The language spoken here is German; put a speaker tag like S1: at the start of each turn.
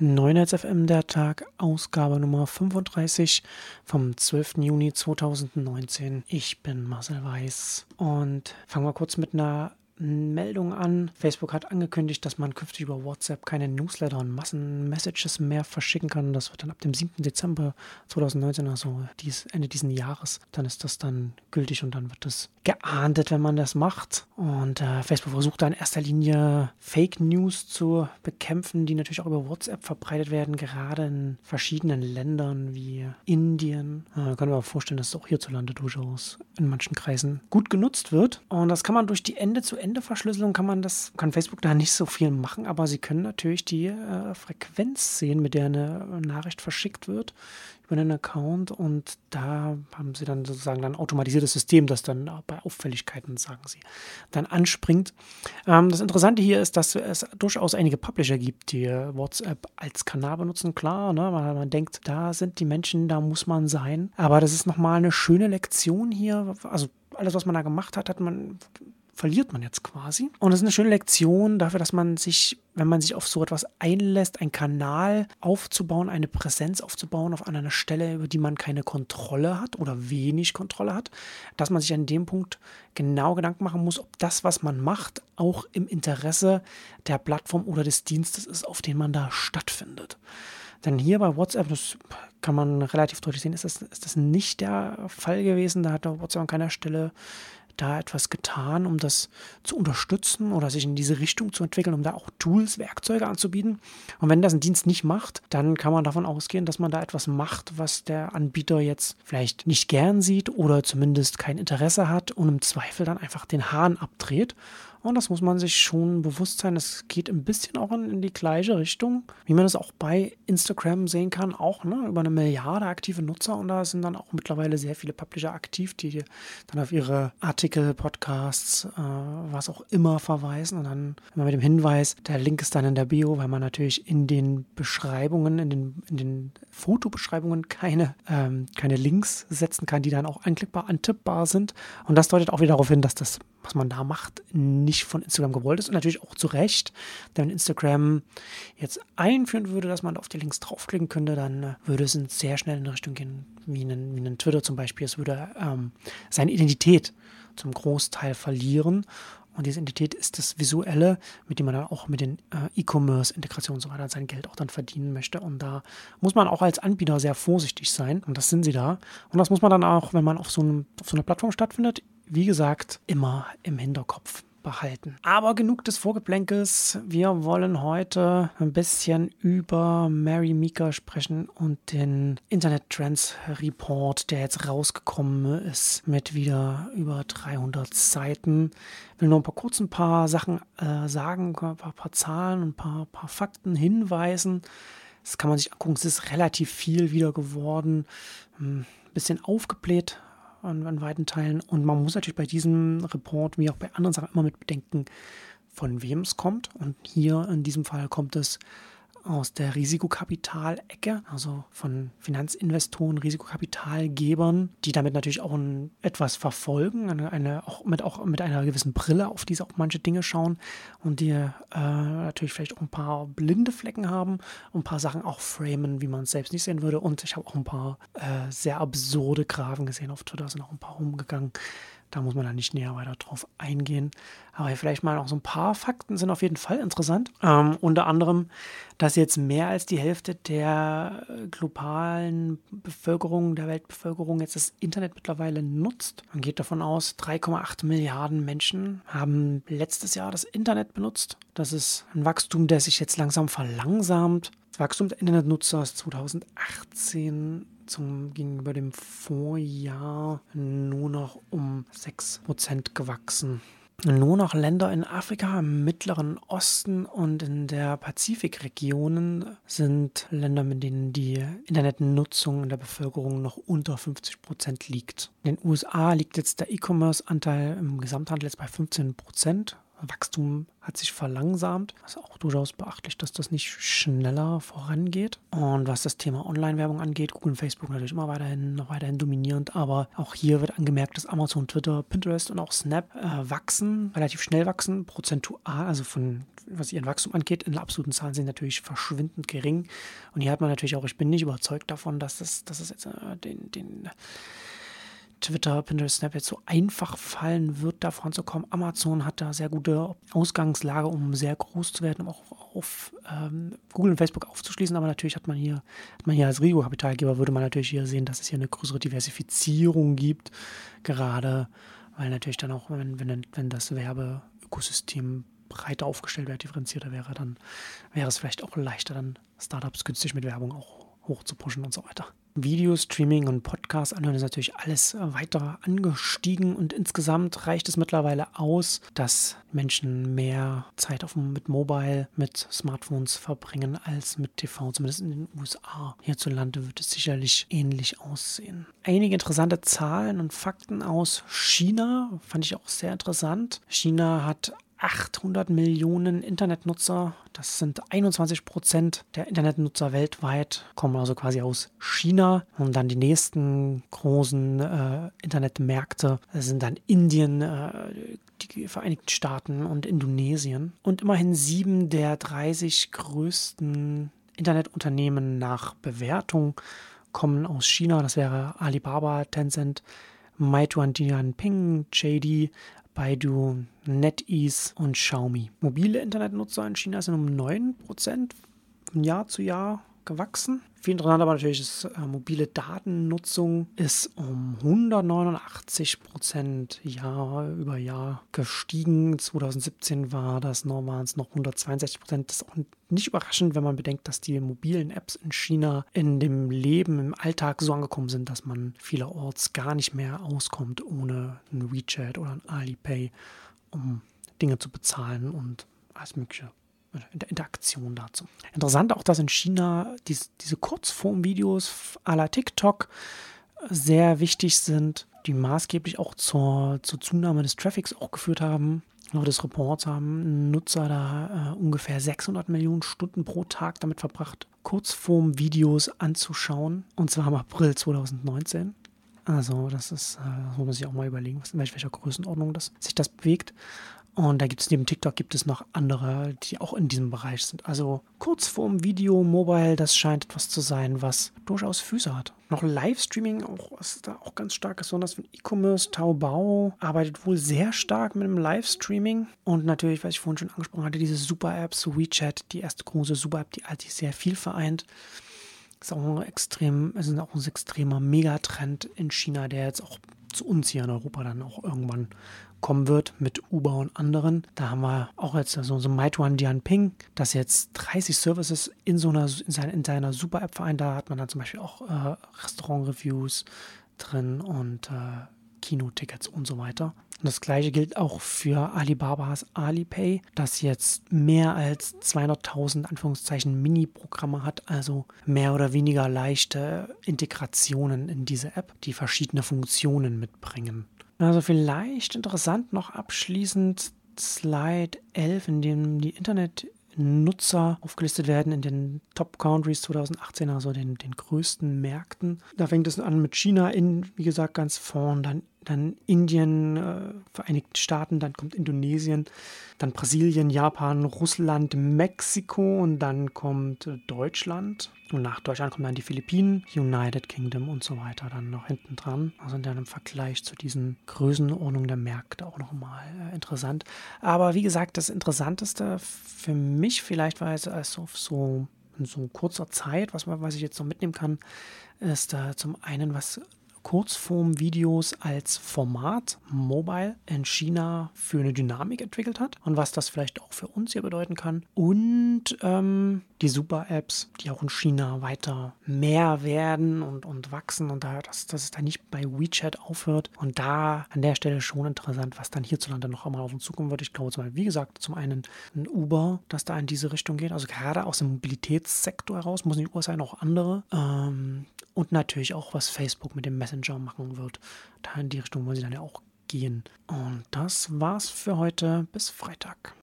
S1: Neunheits FM der Tag, Ausgabe Nummer 35 vom 12. Juni 2019. Ich bin Marcel Weiß und fangen wir kurz mit einer Meldung an. Facebook hat angekündigt, dass man künftig über WhatsApp keine Newsletter und Massenmessages mehr verschicken kann. Das wird dann ab dem 7. Dezember 2019, also dies, Ende dieses Jahres, dann ist das dann gültig und dann wird das geahndet, wenn man das macht. Und äh, Facebook versucht da in erster Linie Fake News zu bekämpfen, die natürlich auch über WhatsApp verbreitet werden, gerade in verschiedenen Ländern wie Indien. Äh, können wir auch vorstellen, dass es auch hierzulande durchaus in manchen Kreisen gut genutzt wird. Und das kann man durch die Ende-zu-Ende-Verschlüsselung kann man das, kann Facebook da nicht so viel machen, aber sie können natürlich die äh, Frequenz sehen, mit der eine Nachricht verschickt wird über einen Account und da haben sie dann sozusagen ein automatisiertes System, das dann bei Auffälligkeiten, sagen sie, dann anspringt. Ähm, das Interessante hier ist, dass es durchaus einige Publisher gibt, die WhatsApp als Kanal benutzen. Klar, ne, man, man denkt, da sind die Menschen, da muss man sein. Aber das ist nochmal eine schöne Lektion hier. Also alles, was man da gemacht hat, hat man verliert man jetzt quasi. Und das ist eine schöne Lektion dafür, dass man sich, wenn man sich auf so etwas einlässt, einen Kanal aufzubauen, eine Präsenz aufzubauen auf einer Stelle, über die man keine Kontrolle hat oder wenig Kontrolle hat, dass man sich an dem Punkt genau Gedanken machen muss, ob das, was man macht, auch im Interesse der Plattform oder des Dienstes ist, auf den man da stattfindet. Denn hier bei WhatsApp, das kann man relativ deutlich sehen, ist das, ist das nicht der Fall gewesen. Da hat WhatsApp an keiner Stelle da etwas getan, um das zu unterstützen oder sich in diese Richtung zu entwickeln, um da auch Tools, Werkzeuge anzubieten. Und wenn das ein Dienst nicht macht, dann kann man davon ausgehen, dass man da etwas macht, was der Anbieter jetzt vielleicht nicht gern sieht oder zumindest kein Interesse hat und im Zweifel dann einfach den Hahn abdreht und das muss man sich schon bewusst sein. Es geht ein bisschen auch in, in die gleiche Richtung, wie man es auch bei Instagram sehen kann, auch ne, über eine Milliarde aktive Nutzer. Und da sind dann auch mittlerweile sehr viele Publisher aktiv, die dann auf ihre Artikel, Podcasts, äh, was auch immer verweisen. Und dann immer mit dem Hinweis, der Link ist dann in der Bio, weil man natürlich in den Beschreibungen, in den, in den Fotobeschreibungen keine, ähm, keine Links setzen kann, die dann auch anklickbar, antippbar sind. Und das deutet auch wieder darauf hin, dass das was man da macht, nicht von Instagram gewollt ist und natürlich auch zu Recht. Denn wenn Instagram jetzt einführen würde, dass man auf die Links draufklicken könnte, dann äh, würde es sehr schnell in eine Richtung gehen, wie ein, wie Twitter zum Beispiel. Es würde ähm, seine Identität zum Großteil verlieren. Und diese Identität ist das Visuelle, mit dem man dann auch mit den äh, E-Commerce-Integrationen und so weiter sein Geld auch dann verdienen möchte. Und da muss man auch als Anbieter sehr vorsichtig sein. Und das sind sie da. Und das muss man dann auch, wenn man auf so, einem, auf so einer Plattform stattfindet, wie gesagt, immer im Hinterkopf behalten. Aber genug des Vorgeplänkels. Wir wollen heute ein bisschen über Mary Meeker sprechen und den Internet Trends Report, der jetzt rausgekommen ist mit wieder über 300 Seiten. Ich will nur ein paar kurz ein paar Sachen äh, sagen, ein paar, paar Zahlen, ein paar, paar Fakten hinweisen. Das kann man sich angucken. Es ist relativ viel wieder geworden. Ein bisschen aufgebläht an, an weiten Teilen. Und man muss natürlich bei diesem Report, wie auch bei anderen Sachen, immer mit bedenken, von wem es kommt. Und hier in diesem Fall kommt es aus der Risikokapitalecke, also von Finanzinvestoren, Risikokapitalgebern, die damit natürlich auch ein, etwas verfolgen, eine, eine, auch, mit, auch mit einer gewissen Brille auf diese auch manche Dinge schauen und die äh, natürlich vielleicht auch ein paar blinde Flecken haben und ein paar Sachen auch framen, wie man es selbst nicht sehen würde. Und ich habe auch ein paar äh, sehr absurde Grafen gesehen auf Twitter, sind auch ein paar rumgegangen da muss man dann nicht näher weiter drauf eingehen. Aber vielleicht mal noch so ein paar Fakten sind auf jeden Fall interessant. Ähm, unter anderem, dass jetzt mehr als die Hälfte der globalen Bevölkerung, der Weltbevölkerung jetzt das Internet mittlerweile nutzt. Man geht davon aus, 3,8 Milliarden Menschen haben letztes Jahr das Internet benutzt. Das ist ein Wachstum, der sich jetzt langsam verlangsamt. Das Wachstum der Internetnutzer ist 2018 zum, gegenüber dem Vorjahr nur noch um 6% gewachsen. Nur noch Länder in Afrika, im Mittleren Osten und in der Pazifikregionen sind Länder, mit denen die Internetnutzung in der Bevölkerung noch unter 50 Prozent liegt. In den USA liegt jetzt der E-Commerce-Anteil im Gesamthandel jetzt bei 15 Prozent Wachstum hat sich verlangsamt. Das ist auch durchaus beachtlich, dass das nicht schneller vorangeht. Und was das Thema Online-Werbung angeht, Google und Facebook natürlich immer weiterhin, noch weiterhin dominierend. Aber auch hier wird angemerkt, dass Amazon, Twitter, Pinterest und auch Snap äh, wachsen, relativ schnell wachsen, prozentual, also von was ihren Wachstum angeht, in absoluten Zahlen sind natürlich verschwindend gering. Und hier hat man natürlich auch, ich bin nicht überzeugt davon, dass das, dass es jetzt äh, den, den Twitter, Pinterest, Snap jetzt so einfach fallen wird, da voranzukommen. Amazon hat da sehr gute Ausgangslage, um sehr groß zu werden, um auch auf ähm, Google und Facebook aufzuschließen. Aber natürlich hat man hier, hat man hier als Risikokapitalgeber, würde man natürlich hier sehen, dass es hier eine größere Diversifizierung gibt, gerade weil natürlich dann auch, wenn, wenn, wenn das Werbeökosystem breiter aufgestellt wäre, differenzierter wäre, dann wäre es vielleicht auch leichter, dann Startups günstig mit Werbung auch hoch zu pushen und so weiter. Videostreaming und Podcast anhören ist natürlich alles weiter angestiegen und insgesamt reicht es mittlerweile aus, dass Menschen mehr Zeit auf, mit Mobile, mit Smartphones verbringen als mit TV, zumindest in den USA. Hierzulande wird es sicherlich ähnlich aussehen. Einige interessante Zahlen und Fakten aus China fand ich auch sehr interessant. China hat 800 Millionen Internetnutzer. Das sind 21 Prozent der Internetnutzer weltweit, kommen also quasi aus China. Und dann die nächsten großen äh, Internetmärkte sind dann Indien, äh, die Vereinigten Staaten und Indonesien. Und immerhin sieben der 30 größten Internetunternehmen nach Bewertung kommen aus China. Das wäre Alibaba, Tencent, Meituan Dianping, JD, Baidu, NetEase und Xiaomi. Mobile Internetnutzer in China sind um 9% von Jahr zu Jahr gewachsen. Viel interessanter aber natürlich ist, äh, mobile Datennutzung ist um 189 Prozent Jahr über Jahr gestiegen. 2017 war das noch, noch 162 Prozent. Das ist auch nicht überraschend, wenn man bedenkt, dass die mobilen Apps in China in dem Leben, im Alltag so angekommen sind, dass man vielerorts gar nicht mehr auskommt ohne ein WeChat oder ein Alipay, um Dinge zu bezahlen und alles Mögliche Interaktion dazu. Interessant auch, dass in China dies, diese Kurzformvideos à la TikTok sehr wichtig sind, die maßgeblich auch zur, zur Zunahme des Traffics auch geführt haben. Laut des Reports haben Nutzer da äh, ungefähr 600 Millionen Stunden pro Tag damit verbracht, Kurzformvideos anzuschauen. Und zwar im April 2019. Also, das ist, äh, muss man sich auch mal überlegen, in welcher Größenordnung das, sich das bewegt. Und da gibt es neben TikTok gibt es noch andere, die auch in diesem Bereich sind. Also Kurzform, Video, Mobile, das scheint etwas zu sein, was durchaus Füße hat. Noch Livestreaming auch, ist da auch ganz stark, besonders für E-Commerce. Taobao arbeitet wohl sehr stark mit dem Livestreaming. Und natürlich, was ich vorhin schon angesprochen hatte, diese Super-Apps, WeChat, die erste große Super-App, die eigentlich sehr viel vereint. Ist auch ein extrem, ist auch ein extremer Megatrend in China, der jetzt auch zu uns hier in Europa dann auch irgendwann kommen wird mit Uber und anderen. Da haben wir auch jetzt so, so Meituan Dianping, das jetzt 30 Services in so einer, in seiner, in seiner Super-App vereint. Da hat man dann zum Beispiel auch äh, Restaurant-Reviews drin und äh, Kinotickets und so weiter. Und das gleiche gilt auch für Alibabas Alipay, das jetzt mehr als 200.000 Anführungszeichen Mini-Programme hat, also mehr oder weniger leichte Integrationen in diese App, die verschiedene Funktionen mitbringen. Also vielleicht interessant noch abschließend Slide 11, in dem die Internetnutzer aufgelistet werden in den Top Countries 2018, also den, den größten Märkten. Da fängt es an mit China in, wie gesagt, ganz vorn, dann dann Indien, äh, Vereinigte Staaten, dann kommt Indonesien, dann Brasilien, Japan, Russland, Mexiko und dann kommt äh, Deutschland. Und nach Deutschland kommen dann die Philippinen, United Kingdom und so weiter dann noch hinten dran. Also dann im Vergleich zu diesen Größenordnungen der Märkte auch nochmal äh, interessant. Aber wie gesagt, das Interessanteste für mich vielleicht war es als auf so in so kurzer Zeit, was, was ich jetzt noch mitnehmen kann, ist äh, zum einen, was Kurzform-Videos als Format mobile in China für eine Dynamik entwickelt hat und was das vielleicht auch für uns hier bedeuten kann. Und ähm, die Super-Apps, die auch in China weiter mehr werden und, und wachsen und da, dass, dass es da nicht bei WeChat aufhört. Und da an der Stelle schon interessant, was dann hierzulande noch einmal auf uns zukommen wird. Ich glaube zum wie gesagt, zum einen ein Uber, das da in diese Richtung geht. Also gerade aus dem Mobilitätssektor heraus, muss nicht Uber sein, auch andere. Ähm, und natürlich auch, was Facebook mit dem Messenger Challenger machen wird. Da in die Richtung wollen sie dann ja auch gehen. Und das war's für heute. Bis Freitag.